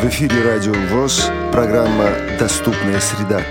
В эфире Радио ВОЗ, программа «Доступная среда».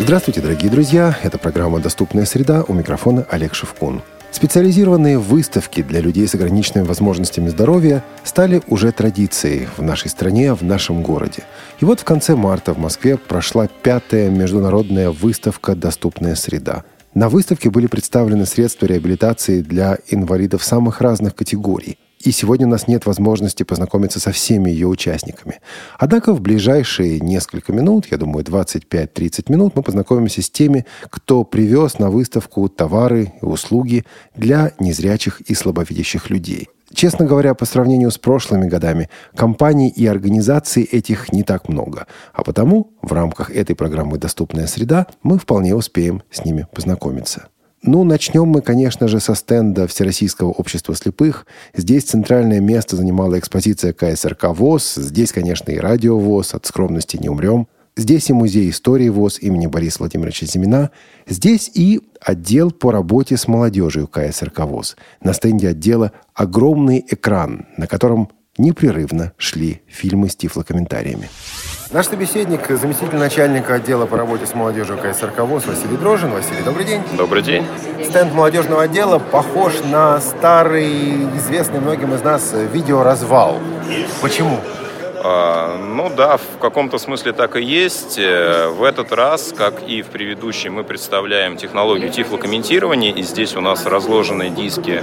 Здравствуйте, дорогие друзья! Это программа «Доступная среда» у микрофона Олег Шевкун. Специализированные выставки для людей с ограниченными возможностями здоровья стали уже традицией в нашей стране, в нашем городе. И вот в конце марта в Москве прошла пятая международная выставка «Доступная среда». На выставке были представлены средства реабилитации для инвалидов самых разных категорий. И сегодня у нас нет возможности познакомиться со всеми ее участниками. Однако в ближайшие несколько минут, я думаю, 25-30 минут, мы познакомимся с теми, кто привез на выставку товары и услуги для незрячих и слабовидящих людей. Честно говоря, по сравнению с прошлыми годами, компаний и организаций этих не так много. А потому в рамках этой программы «Доступная среда» мы вполне успеем с ними познакомиться. Ну, начнем мы, конечно же, со стенда Всероссийского общества слепых. Здесь центральное место занимала экспозиция КСРК ВОЗ. Здесь, конечно, и радио ВОЗ. От скромности не умрем. Здесь и музей истории ВОЗ имени Бориса Владимировича Зимина. Здесь и отдел по работе с молодежью КСРК ВОЗ. На стенде отдела огромный экран, на котором непрерывно шли фильмы с тифлокомментариями. Наш собеседник, заместитель начальника отдела по работе с молодежью КСРК ВОЗ Василий Дрожин. Василий, добрый день. Добрый день. Стенд молодежного отдела похож на старый, известный многим из нас видеоразвал. Почему? А, ну да, в каком-то смысле так и есть. Э, в этот раз, как и в предыдущий, мы представляем технологию тифлокомментирования, и здесь у нас разложены диски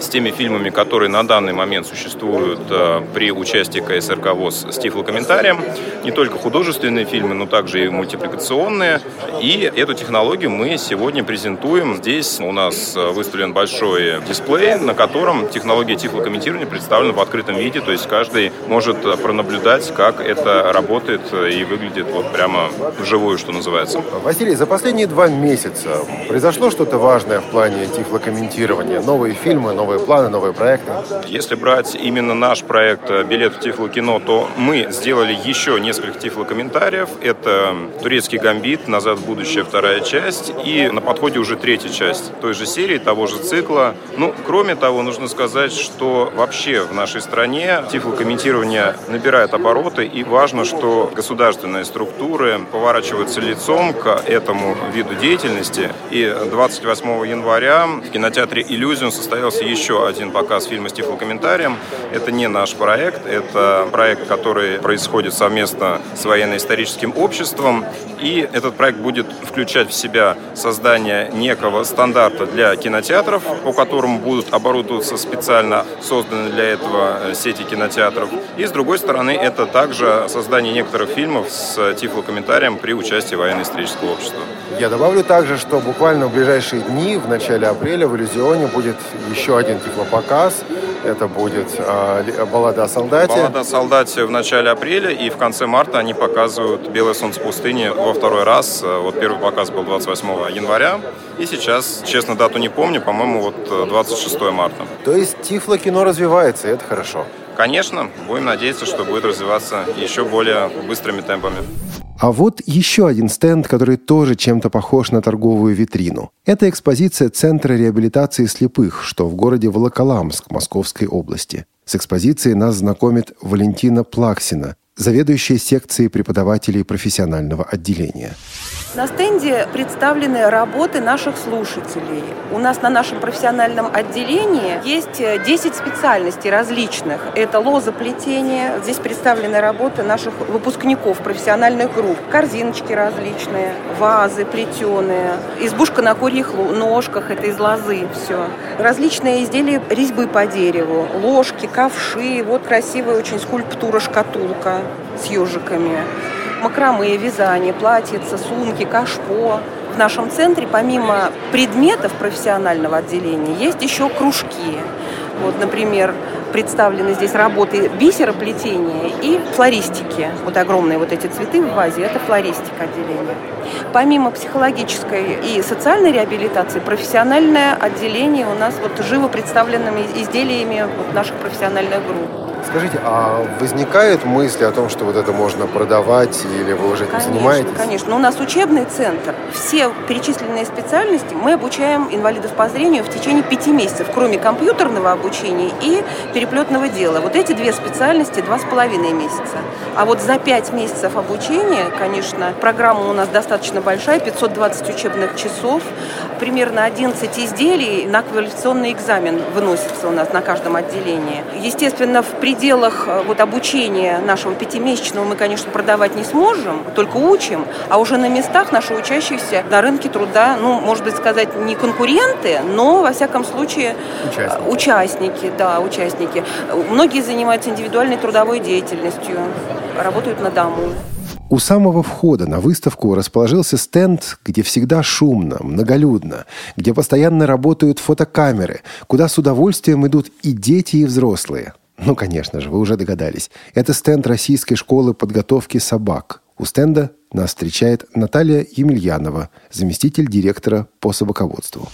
с теми фильмами, которые на данный момент существуют э, при участии КСРК ВОЗ с тифлокомментарием. Не только художественные фильмы, но также и мультипликационные. И эту технологию мы сегодня презентуем. Здесь у нас э, выставлен большой дисплей, на котором технология тифлокомментирования представлена в открытом виде, то есть каждый может пронаблюдать наблюдать, как это работает и выглядит вот прямо вживую, что называется. Василий, за последние два месяца произошло что-то важное в плане тифлокомментирования? Новые фильмы, новые планы, новые проекты? Если брать именно наш проект «Билет в Тифлокино», то мы сделали еще несколько тифлокомментариев. Это «Турецкий гамбит», «Назад в будущее» вторая часть и на подходе уже третья часть той же серии, того же цикла. Ну, кроме того, нужно сказать, что вообще в нашей стране тифлокомментирование набирает набирает обороты, и важно, что государственные структуры поворачиваются лицом к этому виду деятельности. И 28 января в кинотеатре «Иллюзион» состоялся еще один показ фильма с тифлокомментарием. Это не наш проект, это проект, который происходит совместно с военно-историческим обществом. И этот проект будет включать в себя создание некого стандарта для кинотеатров, по которому будут оборудоваться специально созданные для этого сети кинотеатров. И, с другой стороны, это также создание некоторых фильмов с тифлокомментарием при участии военно-исторического общества. Я добавлю также, что буквально в ближайшие дни, в начале апреля в Иллюзионе будет еще один тифлопоказ. Это будет э, «Баллада о солдате». «Баллада о солдате» в начале апреля, и в конце марта они показывают «Белое солнце пустыни» во второй раз. Вот первый показ был 28 января, и сейчас, честно, дату не помню, по-моему, вот 26 марта. То есть тифло-кино развивается, и это хорошо. Конечно, будем надеяться, что будет развиваться еще более быстрыми темпами. А вот еще один стенд, который тоже чем-то похож на торговую витрину. Это экспозиция Центра реабилитации слепых, что в городе Волоколамск Московской области. С экспозицией нас знакомит Валентина Плаксина, заведующая секцией преподавателей профессионального отделения. На стенде представлены работы наших слушателей. У нас на нашем профессиональном отделении есть 10 э, специальностей различных. Это лозоплетение. Здесь представлены работы наших выпускников профессиональных групп. Корзиночки различные, вазы плетеные, избушка на курьих ножках, это из лозы все. Различные изделия резьбы по дереву, ложки, ковши. Вот красивая очень скульптура шкатулка с ежиками макраме, вязание, платьица, сумки, кашпо. В нашем центре помимо предметов профессионального отделения есть еще кружки. Вот, например, представлены здесь работы бисероплетения и флористики. Вот огромные вот эти цветы в вазе – это флористика отделения. Помимо психологической и социальной реабилитации, профессиональное отделение у нас вот живо представленными изделиями вот наших профессиональных групп. Скажите, а возникают мысли о том, что вот это можно продавать или вы уже этим конечно, занимаетесь? Конечно, но у нас учебный центр. Все перечисленные специальности мы обучаем инвалидов по зрению в течение пяти месяцев, кроме компьютерного обучения и переплетного дела. Вот эти две специальности два с половиной месяца. А вот за пять месяцев обучения, конечно, программа у нас достаточно большая, 520 учебных часов, примерно 11 изделий на квалификационный экзамен выносится у нас на каждом отделении. Естественно, в пределах э, вот обучения нашего пятимесячного мы, конечно, продавать не сможем, только учим, а уже на местах наши учащиеся на рынке труда, ну, может быть, сказать, не конкуренты, но, во всяком случае, участники, участники да, участники. Многие занимаются индивидуальной трудовой деятельностью, работают на дому. У самого входа на выставку расположился стенд, где всегда шумно, многолюдно, где постоянно работают фотокамеры, куда с удовольствием идут и дети, и взрослые. Ну, конечно же, вы уже догадались. Это стенд Российской школы подготовки собак. У стенда нас встречает Наталья Емельянова, заместитель директора по собаководству.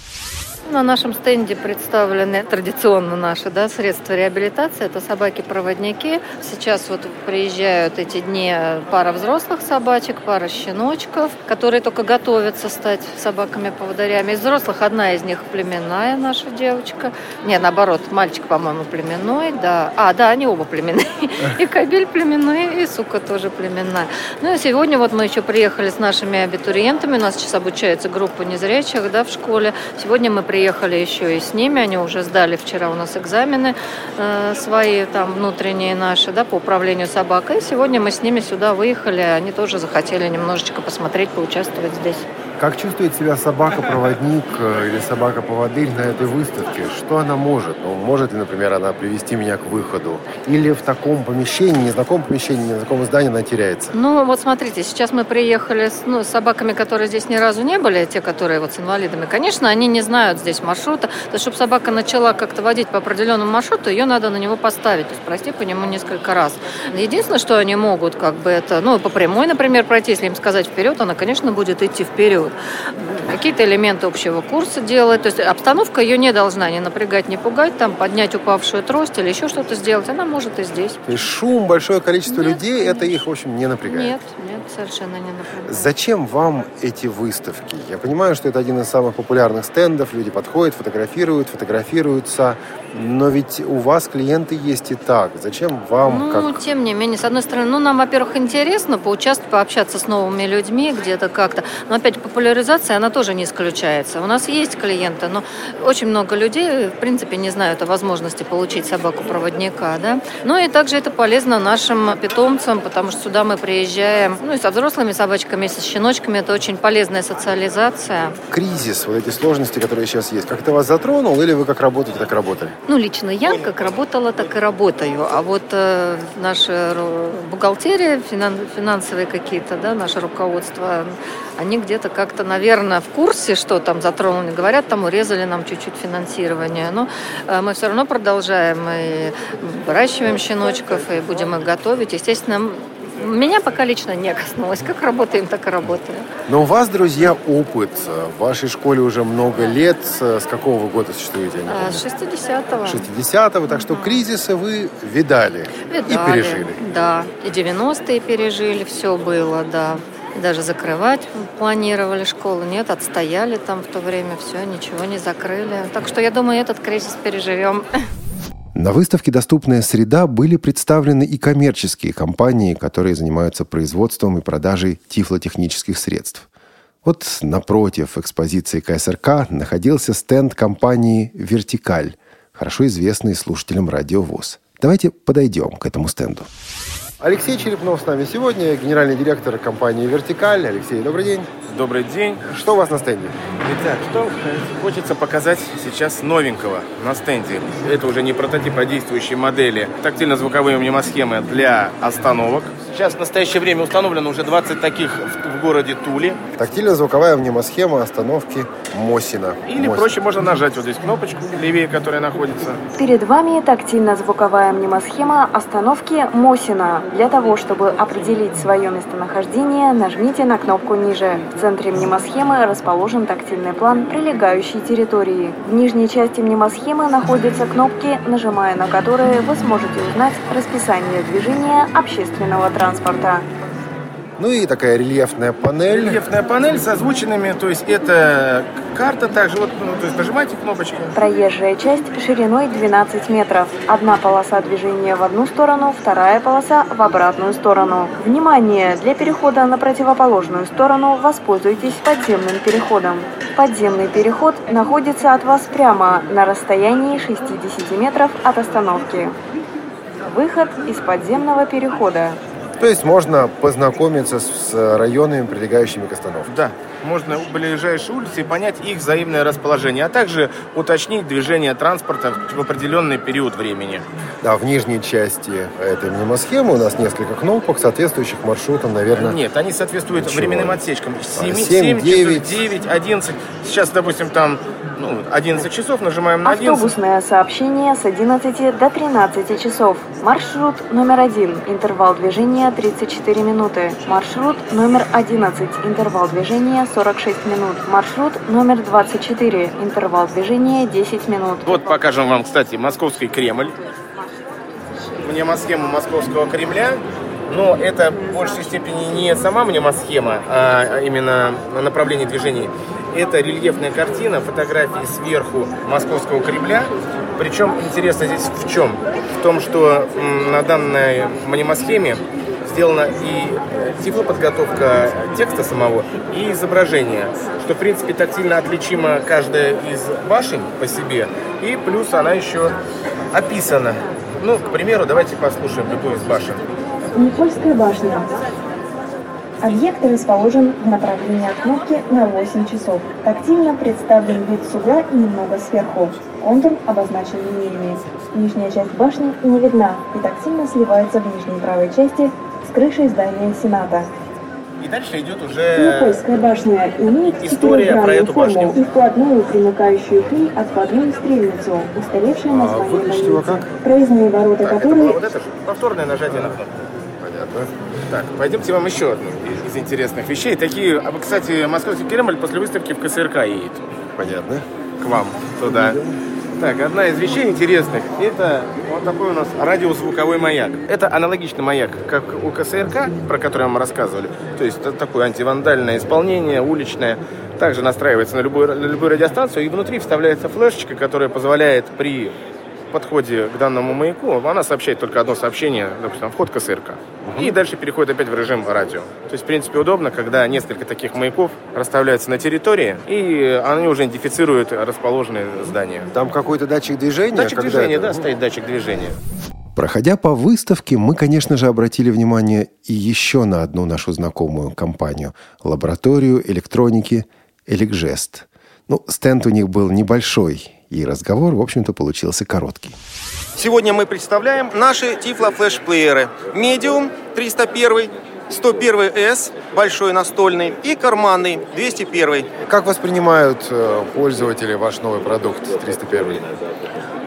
На нашем стенде представлены традиционно наши да, средства реабилитации. Это собаки-проводники. Сейчас вот приезжают эти дни пара взрослых собачек, пара щеночков, которые только готовятся стать собаками-поводырями. Из взрослых одна из них племенная наша девочка. Не, наоборот, мальчик, по-моему, племенной. Да. А, да, они оба племенные. И кабель племенной, и сука тоже племенная. Ну и сегодня вот мы еще приехали с нашими абитуриентами. У нас сейчас обучается группа незрячих да, в школе. Сегодня мы приехали приехали еще и с ними, они уже сдали вчера у нас экзамены э, свои, там, внутренние наши, да, по управлению собакой. И сегодня мы с ними сюда выехали, они тоже захотели немножечко посмотреть, поучаствовать здесь. Как чувствует себя собака-проводник э, или собака-поводырь на этой выставке? Что она может? Ну, может ли, например, она привести меня к выходу? Или в таком помещении, незнакомом помещении, незнакомом здании она теряется? Ну, вот смотрите, сейчас мы приехали с, ну, с собаками, которые здесь ни разу не были, те, которые вот с инвалидами. Конечно, они не знают здесь маршрута. То есть, чтобы собака начала как-то водить по определенному маршруту, ее надо на него поставить, то есть пройти по нему несколько раз. Единственное, что они могут, как бы это, ну, по прямой, например, пройти, если им сказать вперед, она, конечно, будет идти вперед какие-то элементы общего курса делает. То есть обстановка ее не должна ни напрягать, ни пугать, там поднять упавшую трость или еще что-то сделать. Она может и здесь. Есть шум, большое количество нет, людей, это их, в общем, не напрягает? Нет, нет, совершенно не напрягает. Зачем вам эти выставки? Я понимаю, что это один из самых популярных стендов. Люди подходят, фотографируют, фотографируются. Но ведь у вас клиенты есть и так. Зачем вам? Ну, как... тем не менее, с одной стороны, ну, нам, во-первых, интересно поучаствовать, пообщаться с новыми людьми где-то как-то. Но опять популяризация, она тоже не исключается. У нас есть клиенты, но очень много людей, в принципе, не знают о возможности получить собаку-проводника, да. Ну и также это полезно нашим питомцам, потому что сюда мы приезжаем, ну и со взрослыми собачками, и со щеночками. Это очень полезная социализация. Кризис, вот эти сложности, которые сейчас есть, как это вас затронул или вы как работаете, так работали? Ну, лично я как работала, так и работаю. А вот э, наша бухгалтерия, финан, финансовые какие-то, да, наше руководство, они где-то как-то, наверное, в курсе, что там затронули. Говорят, там урезали нам чуть-чуть финансирование. Но э, мы все равно продолжаем и выращиваем щеночков, и будем их готовить. Естественно, меня пока лично не коснулось. Как работаем, так и работаем. Но у вас, друзья, опыт. В вашей школе уже много лет. С какого вы года существуете? А, с 60-го. 60-го. Так что кризисы вы видали, видали и пережили. Да, и 90-е пережили. Все было, да. Даже закрывать планировали школу. Нет, отстояли там в то время. Все, ничего не закрыли. Так что я думаю, этот кризис переживем. На выставке «Доступная среда» были представлены и коммерческие компании, которые занимаются производством и продажей тифлотехнических средств. Вот напротив экспозиции КСРК находился стенд компании «Вертикаль», хорошо известный слушателям радио ВОЗ. Давайте подойдем к этому стенду. Алексей Черепнов с нами сегодня, генеральный директор компании «Вертикаль». Алексей, добрый день. Добрый день. Что у вас на стенде? Итак, что хочется показать сейчас новенького на стенде. Это уже не прототип, а действующие модели тактильно-звуковые мнемосхемы для остановок. Сейчас в настоящее время установлено уже 20 таких в, в городе Туле. Тактильно-звуковая мнемосхема остановки Мосина. Или Мосина. проще можно нажать вот здесь кнопочку, левее, которая находится. Перед вами тактильно-звуковая мнемосхема остановки Мосина. Для того, чтобы определить свое местонахождение, нажмите на кнопку ниже. В центре мнемосхемы расположен тактильный план прилегающей территории. В нижней части мнемосхемы находятся кнопки, нажимая на которые вы сможете узнать расписание движения общественного транспорта. Ну и такая рельефная панель. Рельефная панель с озвученными, то есть это карта также, вот, ну, то есть нажимаете кнопочки. Проезжая часть шириной 12 метров. Одна полоса движения в одну сторону, вторая полоса в обратную сторону. Внимание! Для перехода на противоположную сторону воспользуйтесь подземным переходом. Подземный переход находится от вас прямо на расстоянии 60 метров от остановки. Выход из подземного перехода. То есть можно познакомиться с районами, прилегающими к остановке. Да, можно ближайшие улицы и понять их взаимное расположение, а также уточнить движение транспорта в определенный период времени. Да, в нижней части этой мнемосхемы у нас несколько кнопок, соответствующих маршрутам, наверное. Нет, они соответствуют Ничего. временным отсечкам. 7, 7, 7 9. 9, 11. Сейчас, допустим, там ну, 11 часов, нажимаем на 11. Автобусное сообщение с 11 до 13 часов. Маршрут номер один. Интервал движения 34 минуты. Маршрут номер 11. Интервал движения 46 минут. Маршрут номер 24. Интервал движения 10 минут. Вот покажем вам, кстати, московский Кремль. Мнемосхему московского Кремля. Но это в большей степени не сама мнемосхема, а именно направление движений. Это рельефная картина, фотографии сверху московского Кремля. Причем интересно здесь в чем? В том, что на данной мнемосхеме сделана и э, тифлоподготовка текста самого, и изображения, что, в принципе, тактильно отличима каждая из башен по себе, и плюс она еще описана. Ну, к примеру, давайте послушаем любую из башен. Никольская башня. Объект расположен в направлении от кнопки на 8 часов. Тактильно представлен вид с угла и немного сверху. Контур обозначен линиями. Нижняя часть башни не видна и тактильно сливается в нижней правой части с крышей здания Сената. И дальше идет уже... Никольская башня имеет История про эту башню. форму и вкладную, примыкающую к ней отводную стрельницу, устаревшее название выключить его больницы. Проездные ворота Так, это которые было вот это же повторное нажатие на кнопку. Так, пойдемте вам еще одну из интересных вещей. Такие, а, кстати, московский Кремль после выставки в КСРК едет. Понятно. к вам туда. Так, одна из вещей интересных, это вот такой у нас радиозвуковой маяк. Это аналогичный маяк, как у КСРК, про который мы рассказывали. То есть это такое антивандальное исполнение, уличное. Также настраивается на любую, на любую радиостанцию, и внутри вставляется флешечка, которая позволяет при подходе к данному маяку, она сообщает только одно сообщение, допустим, вход КСРК. И дальше переходит опять в режим радио. То есть, в принципе, удобно, когда несколько таких маяков расставляются на территории, и они уже идентифицируют расположенные здания. Там какой-то датчик движения? Датчик Когда движения, это? да, стоит датчик движения. Проходя по выставке, мы, конечно же, обратили внимание и еще на одну нашу знакомую компанию – лабораторию электроники «Эликжест». Ну, стенд у них был небольшой, и разговор, в общем-то, получился короткий. Сегодня мы представляем наши тифло-флеш-плееры. Medium 301, 101S, большой настольный, и карманный 201. Как воспринимают э, пользователи ваш новый продукт 301?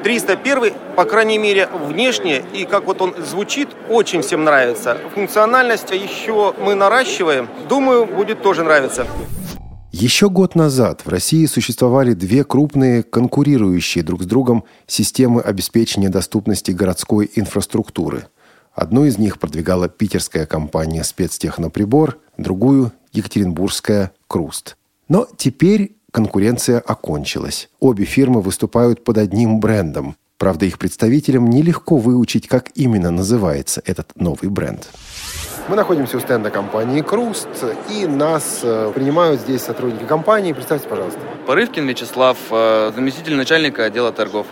301, по крайней мере, внешне, и как вот он звучит, очень всем нравится. Функциональность еще мы наращиваем. Думаю, будет тоже нравиться. Еще год назад в России существовали две крупные конкурирующие друг с другом системы обеспечения доступности городской инфраструктуры. Одну из них продвигала питерская компания «Спецтехноприбор», другую – екатеринбургская «Круст». Но теперь конкуренция окончилась. Обе фирмы выступают под одним брендом. Правда, их представителям нелегко выучить, как именно называется этот новый бренд. Мы находимся у стенда компании «Круст», и нас э, принимают здесь сотрудники компании. Представьте, пожалуйста. Порывкин Вячеслав, э, заместитель начальника отдела торгов.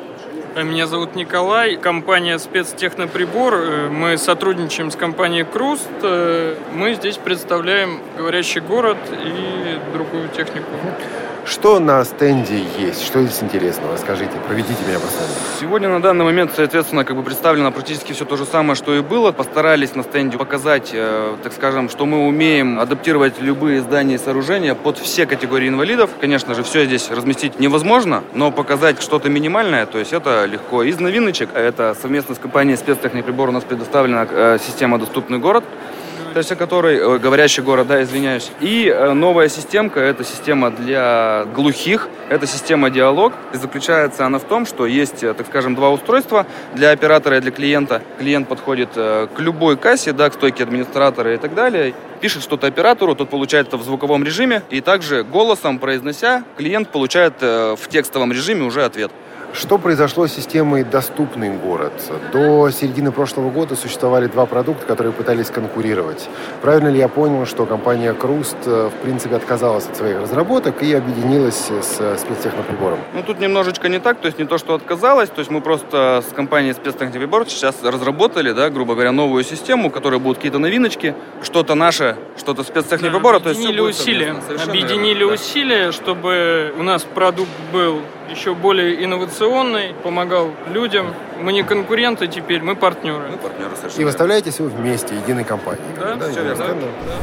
Меня зовут Николай, компания «Спецтехноприбор». Э, Мы сотрудничаем с компанией «Круст». Э, Мы здесь представляем «Говорящий город» и другую технику. Что на стенде есть? Что здесь интересного? Расскажите, проведите меня по стенду. Сегодня на данный момент, соответственно, как бы представлено практически все то же самое, что и было. Постарались на стенде показать, э, так скажем, что мы умеем адаптировать любые здания и сооружения под все категории инвалидов. Конечно же, все здесь разместить невозможно, но показать что-то минимальное, то есть это легко. Из новиночек, это совместно с компанией «Спецтехноприбор» у нас предоставлена э, система «Доступный город». О которой, э, говорящий город, да, извиняюсь. И э, новая системка, это система для глухих, это система диалог. И заключается она в том, что есть, э, так скажем, два устройства для оператора и для клиента. Клиент подходит к любой кассе, да, к стойке администратора и так далее, пишет что-то оператору, тот получает это в звуковом режиме, и также голосом произнося, клиент получает в текстовом режиме уже ответ. Что произошло с системой «Доступный город»? До середины прошлого года существовали два продукта, которые пытались конкурировать. Правильно ли я понял, что компания «Круст» э, в принципе отказалась от своих разработок и объединилась с спецтехноприбором? Ну, тут немножечко не так, то есть не то, что отказалась, то есть мы просто с компанией спецтехноприбор сейчас разработали, да, грубо говоря, новую систему, в которой будут какие-то новиночки, что-то наше, что-то спецтехноприбора. Да, объединили то есть усилия, объединили верно, усилия, да. чтобы у нас продукт был еще более инновационный, помогал людям. Мы не конкуренты теперь, мы партнеры. Мы партнеры совершенно. И выставляетесь вы вместе, единой компанией. Да, да все верно. Да.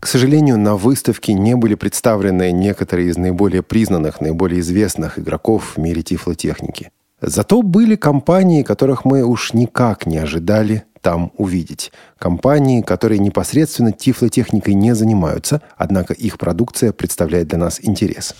К сожалению, на выставке не были представлены некоторые из наиболее признанных, наиболее известных игроков в мире тифлотехники. Зато были компании, которых мы уж никак не ожидали там увидеть. Компании, которые непосредственно тифлотехникой не занимаются, однако их продукция представляет для нас интерес.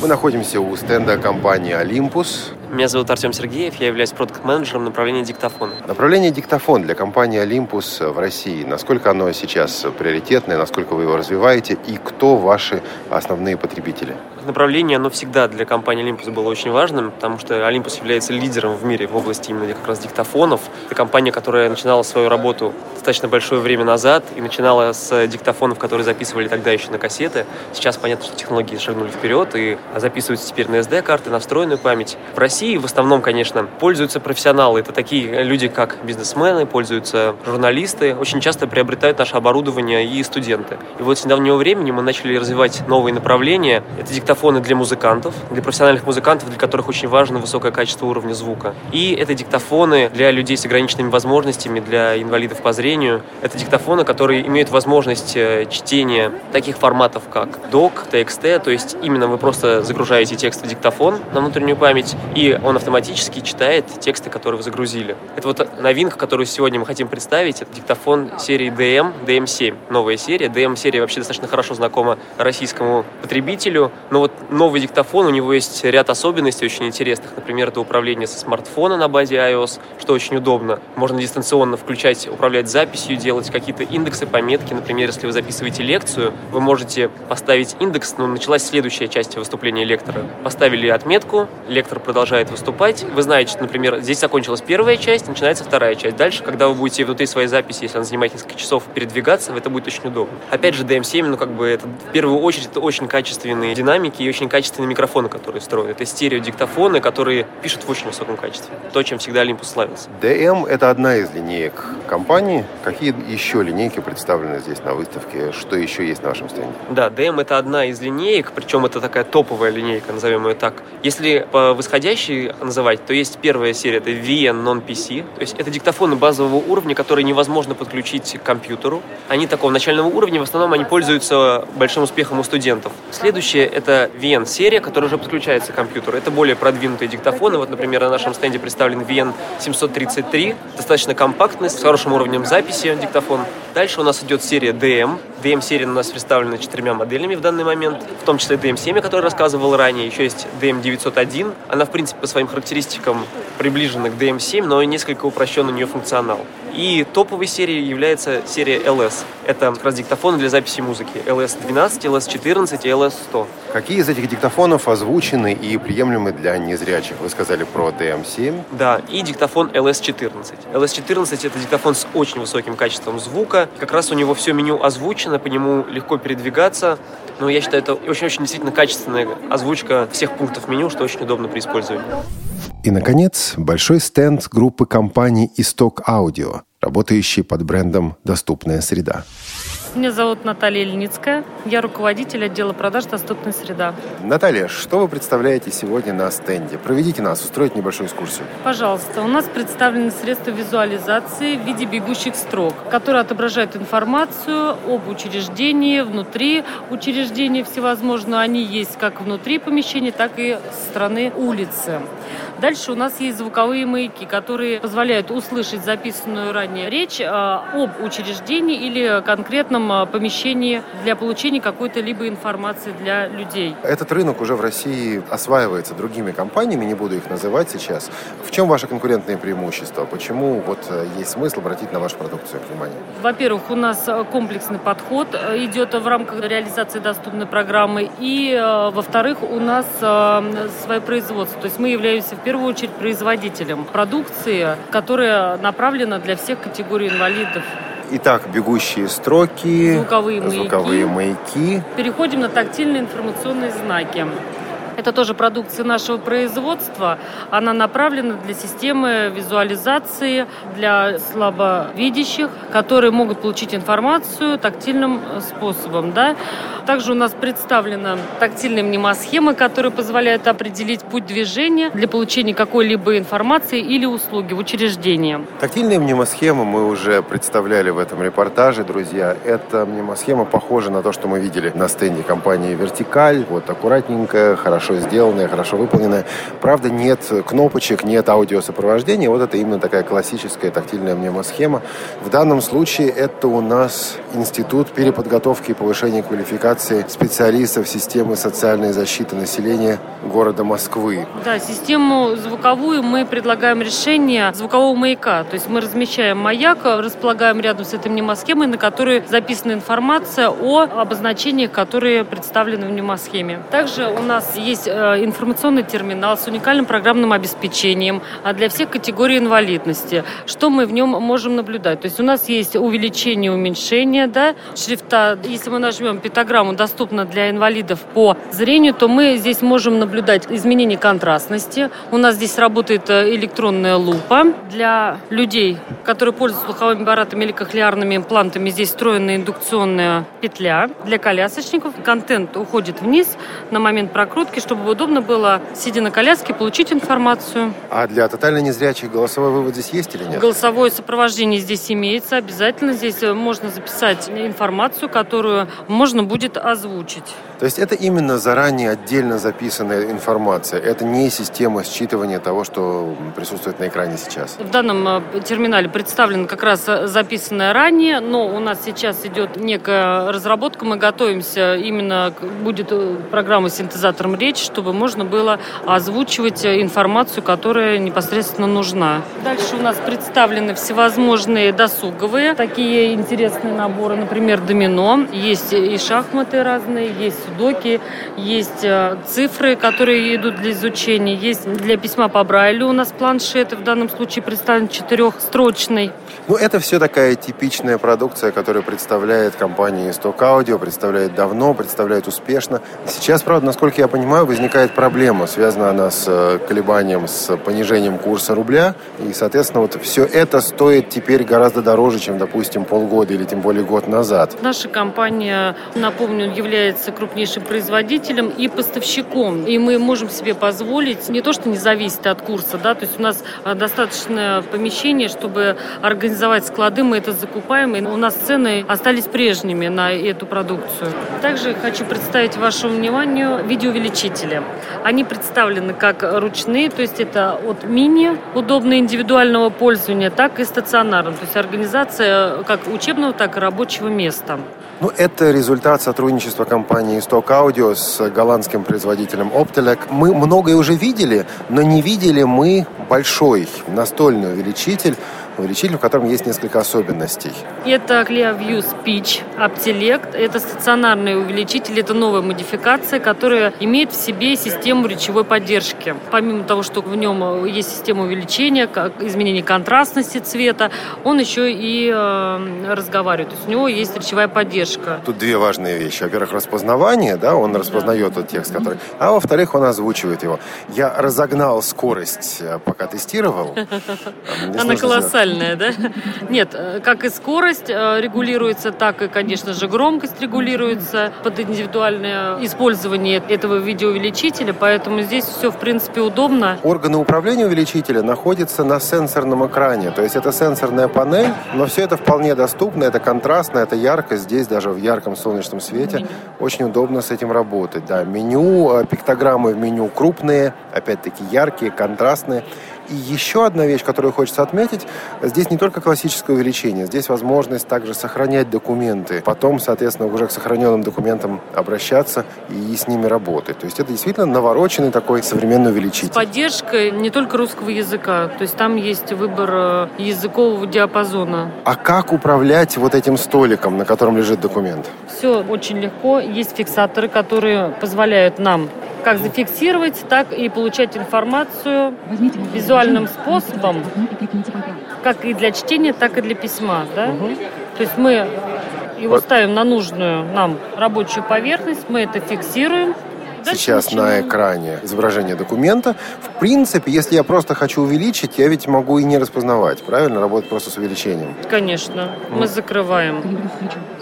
Мы находимся у стенда компании Olympus. Меня зовут Артем Сергеев, я являюсь продукт-менеджером направления диктофон. Направление диктофон для компании Olympus в России. Насколько оно сейчас приоритетное, насколько вы его развиваете и кто ваши основные потребители? Направление, оно всегда для компании Olympus было очень важным, потому что Olympus является лидером в мире в области именно как раз диктофонов. Это компания, которая начинала свою работу достаточно большое время назад и начинала с диктофонов, которые записывали тогда еще на кассеты. Сейчас понятно, что технологии шагнули вперед и записываются теперь на SD-карты, на встроенную память. В России в основном, конечно, пользуются профессионалы. Это такие люди, как бизнесмены, пользуются журналисты. Очень часто приобретают наше оборудование и студенты. И вот с недавнего времени мы начали развивать новые направления. Это диктофоны для музыкантов, для профессиональных музыкантов, для которых очень важно высокое качество уровня звука. И это диктофоны для людей с ограниченными возможностями, для инвалидов по зрению. Это диктофоны, которые имеют возможность э, чтения таких форматов, как DOC, TXT, то есть именно вы просто загружаете текст в диктофон на внутреннюю память, и он автоматически читает тексты, которые вы загрузили. Это вот новинка, которую сегодня мы хотим представить, это диктофон серии DM, DM7, новая серия. DM-серия вообще достаточно хорошо знакома российскому потребителю, но вот новый диктофон, у него есть ряд особенностей очень интересных. Например, это управление со смартфона на базе iOS, что очень удобно. Можно дистанционно включать, управлять записью, делать какие-то индексы, пометки. Например, если вы записываете лекцию, вы можете поставить индекс, ну, началась следующая часть выступления лектора. Поставили отметку, лектор продолжает выступать. Вы знаете, например, здесь закончилась первая часть, начинается вторая часть. Дальше, когда вы будете внутри своей записи, если она занимает несколько часов, передвигаться, это будет очень удобно. Опять же, DM7, ну, как бы, это в первую очередь, это очень качественные динамики и очень качественные микрофоны, которые строят. Это стереодиктофоны, которые пишут в очень высоком качестве. То, чем всегда Olympus славился. DM — это одна из линеек компании, Какие еще линейки представлены здесь на выставке? Что еще есть на вашем стенде? Да, DM это одна из линеек, причем это такая топовая линейка, назовем ее так. Если по восходящей называть, то есть первая серия, это VN Non-PC, то есть это диктофоны базового уровня, которые невозможно подключить к компьютеру. Они такого начального уровня, в основном они пользуются большим успехом у студентов. Следующее это VN серия, которая уже подключается к компьютеру. Это более продвинутые диктофоны. Вот, например, на нашем стенде представлен VN 733, достаточно компактный, с хорошим уровнем записи диктофон. Дальше у нас идет серия DM. DM-серия у нас представлена четырьмя моделями в данный момент, в том числе DM7, о которой рассказывал ранее. Еще есть DM901. Она, в принципе, по своим характеристикам приближена к DM7, но несколько упрощен у нее функционал. И топовой серией является серия LS. Это как раз диктофоны для записи музыки. LS12, LS14 и LS100. Какие из этих диктофонов озвучены и приемлемы для незрячих? Вы сказали про DM7. Да, и диктофон LS14. LS14 это диктофон с очень высоким качеством звука. Как раз у него все меню озвучено, по нему легко передвигаться. Но я считаю, это очень-очень действительно качественная озвучка всех пунктов меню, что очень удобно при использовании. И, наконец, большой стенд группы компаний «Исток Аудио», работающий под брендом «Доступная среда». Меня зовут Наталья Ильницкая. Я руководитель отдела продаж «Доступная среда». Наталья, что вы представляете сегодня на стенде? Проведите нас, устроить небольшую экскурсию. Пожалуйста. У нас представлены средства визуализации в виде бегущих строк, которые отображают информацию об учреждении, внутри учреждения всевозможно. Они есть как внутри помещения, так и со стороны улицы. Дальше у нас есть звуковые маяки, которые позволяют услышать записанную ранее речь э, об учреждении или конкретном э, помещении для получения какой-то либо информации для людей. Этот рынок уже в России осваивается другими компаниями, не буду их называть сейчас. В чем ваше конкурентное преимущество? Почему вот э, есть смысл обратить на вашу продукцию внимание? Во-первых, у нас комплексный подход идет в рамках реализации доступной программы. И, во-вторых, у нас свое производство. То есть мы являемся в первую очередь производителем продукции, которая направлена для всех категорий инвалидов. Итак, бегущие строки, звуковые, звуковые маяки. маяки. Переходим на тактильные информационные знаки. Это тоже продукция нашего производства. Она направлена для системы визуализации для слабовидящих, которые могут получить информацию тактильным способом. Да? Также у нас представлена тактильная мнемосхема, которая позволяет определить путь движения для получения какой-либо информации или услуги в учреждении. Тактильная мнемосхема мы уже представляли в этом репортаже, друзья. Эта мнемосхема похожа на то, что мы видели на стенде компании «Вертикаль». Вот аккуратненькая, хорошо сделанная, хорошо выполненная. Правда, нет кнопочек, нет аудиосопровождения. Вот это именно такая классическая тактильная мнемосхема. В данном случае это у нас Институт переподготовки и повышения квалификации специалистов системы социальной защиты населения города Москвы. Да, систему звуковую мы предлагаем решение звукового маяка. То есть мы размещаем маяк, располагаем рядом с этой мнемосхемой, на которой записана информация о обозначениях, которые представлены в мнемосхеме. Также у нас есть э, информационный терминал с уникальным программным обеспечением а для всех категорий инвалидности. Что мы в нем можем наблюдать? То есть у нас есть увеличение, уменьшение да, шрифта. Если мы нажмем программа доступна для инвалидов по зрению, то мы здесь можем наблюдать изменение контрастности. У нас здесь работает э, электронная лупа. Для людей, которые пользуются слуховыми аппаратами или кохлеарными имплантами, здесь встроенная индукционная петля. Для колясочников контент уходит вниз на момент прокрутки, чтобы удобно было, сидя на коляске, получить информацию. А для тотально незрячих голосовой вывод здесь есть или нет? Голосовое сопровождение здесь имеется. Обязательно здесь э, можно записать информацию, которую можно будет озвучить. То есть это именно заранее отдельно записанная информация. Это не система считывания того, что присутствует на экране сейчас. В данном э, терминале представлено как раз э, записанное ранее, но у нас сейчас идет некая разработка. Мы готовимся именно, будет программа с синтезатором речи, чтобы можно было озвучивать информацию, которая непосредственно нужна. Дальше у нас представлены всевозможные досуговые, такие интересные наборы, например, домино. Есть и шахматы разные, есть судоки, есть э, цифры, которые идут для изучения, есть для письма по Брайлю у нас планшеты, в данном случае представлен четырехстрочный. Ну, это все такая типичная продукция, которую представляет компания Stock Audio, представляет давно, представляет успешно. Сейчас, правда, насколько я понимаю, возникает проблема, связана она с э, колебанием, с понижением курса рубля, и, соответственно, вот все это стоит теперь гораздо дороже, чем, допустим, полгода или тем более год назад. Наша компания, напомню, является крупнейшим производителем и поставщиком, и мы можем себе позволить не то, что не зависит от курса, да, то есть у нас э, достаточно помещение, чтобы организовать склады, мы это закупаем, и у нас цены остались прежними на эту продукцию. Также хочу представить вашему вниманию видеоувеличители. Они представлены как ручные, то есть это от мини, удобно индивидуального пользования, так и стационарного, то есть организация как учебного, так и рабочего места. Ну, это результат сотрудничества компании Stock Audio с голландским производителем Optelec. Мы многое уже видели, но не видели мы большой настольный увеличитель, увеличитель, в котором есть несколько особенностей. Это ClearView Speech Optilect. Это стационарный увеличитель, это новая модификация, которая имеет в себе систему речевой поддержки. Помимо того, что в нем есть система увеличения, изменение контрастности цвета, он еще и э, разговаривает. То есть у него есть речевая поддержка. Тут две важные вещи. Во-первых, распознавание, да, он распознает да. тот текст, который... А во-вторых, он озвучивает его. Я разогнал скорость, э, пока тестировал. Она колоссальная универсальная, да? Нет, э, как и скорость э, регулируется, так и, конечно же, громкость регулируется под индивидуальное использование этого видеоувеличителя, поэтому здесь все, в принципе, удобно. Органы управления увеличителя находятся на сенсорном экране, то есть это сенсорная панель, но все это вполне доступно, это контрастно, это ярко, здесь даже в ярком солнечном свете очень удобно с этим работать. Да, меню, э, пиктограммы в меню крупные, опять-таки яркие, контрастные. И еще одна вещь, которую хочется отметить, здесь не только классическое увеличение, здесь возможность также сохранять документы, потом, соответственно, уже к сохраненным документам обращаться и с ними работать. То есть это действительно навороченный такой современный увеличитель. С поддержкой не только русского языка, то есть там есть выбор э, языкового диапазона. А как управлять вот этим столиком, на котором лежит документ? Все очень легко. Есть фиксаторы, которые позволяют нам как зафиксировать, так и получать информацию визуальным способом, как и для чтения, так и для письма. Да? Угу. То есть мы его ставим на нужную нам рабочую поверхность, мы это фиксируем, сейчас на экране изображение документа. В принципе, если я просто хочу увеличить, я ведь могу и не распознавать, правильно? Работать просто с увеличением. Конечно. Mm. Мы закрываем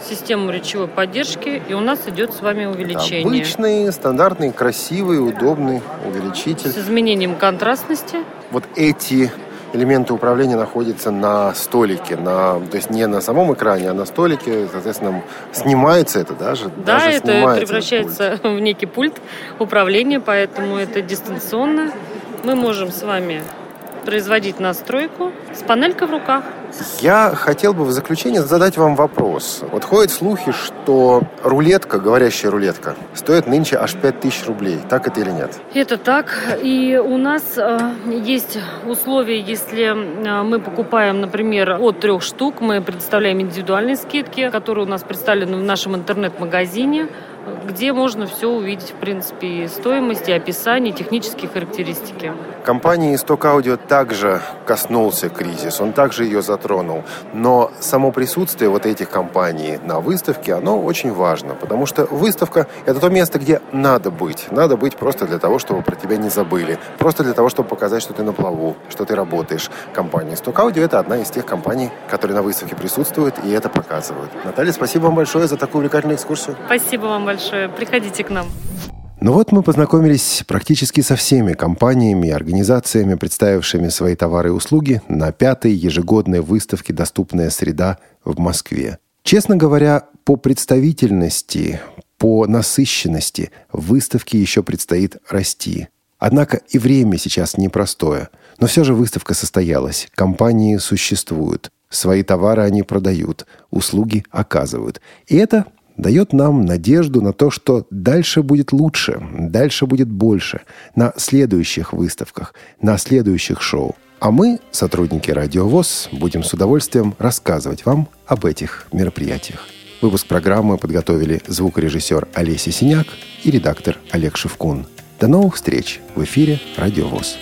систему речевой поддержки, и у нас идет с вами увеличение. Обычный, стандартный, красивый, удобный увеличитель. С изменением контрастности. Вот эти элементы управления находятся на столике, на, то есть не на самом экране, а на столике, соответственно, снимается это даже. Да, даже это превращается в некий пульт управления, поэтому это дистанционно. Мы можем с вами производить настройку с панелькой в руках. Я хотел бы в заключение задать вам вопрос. Вот ходят слухи, что рулетка, говорящая рулетка, стоит нынче аж 5000 рублей. Так это или нет? Это так. И у нас э, есть условия, если э, мы покупаем, например, от трех штук, мы предоставляем индивидуальные скидки, которые у нас представлены в нашем интернет-магазине где можно все увидеть, в принципе, и стоимость, и описание, и технические характеристики. Компании «Исток Аудио» также коснулся кризис, он также ее затронул. Но само присутствие вот этих компаний на выставке, оно очень важно, потому что выставка – это то место, где надо быть. Надо быть просто для того, чтобы про тебя не забыли. Просто для того, чтобы показать, что ты на плаву, что ты работаешь. Компания «Исток Аудио» – это одна из тех компаний, которые на выставке присутствуют и это показывают. Наталья, спасибо вам большое за такую увлекательную экскурсию. Спасибо вам большое. Приходите к нам. Ну вот мы познакомились практически со всеми компаниями и организациями, представившими свои товары и услуги на пятой ежегодной выставке «Доступная среда» в Москве. Честно говоря, по представительности, по насыщенности выставке еще предстоит расти. Однако и время сейчас непростое. Но все же выставка состоялась, компании существуют, свои товары они продают, услуги оказывают. И это дает нам надежду на то, что дальше будет лучше, дальше будет больше, на следующих выставках, на следующих шоу. А мы, сотрудники Радио ВОЗ, будем с удовольствием рассказывать вам об этих мероприятиях. Выпуск программы подготовили звукорежиссер Олеся Синяк и редактор Олег Шевкун. До новых встреч в эфире Радио ВОЗ.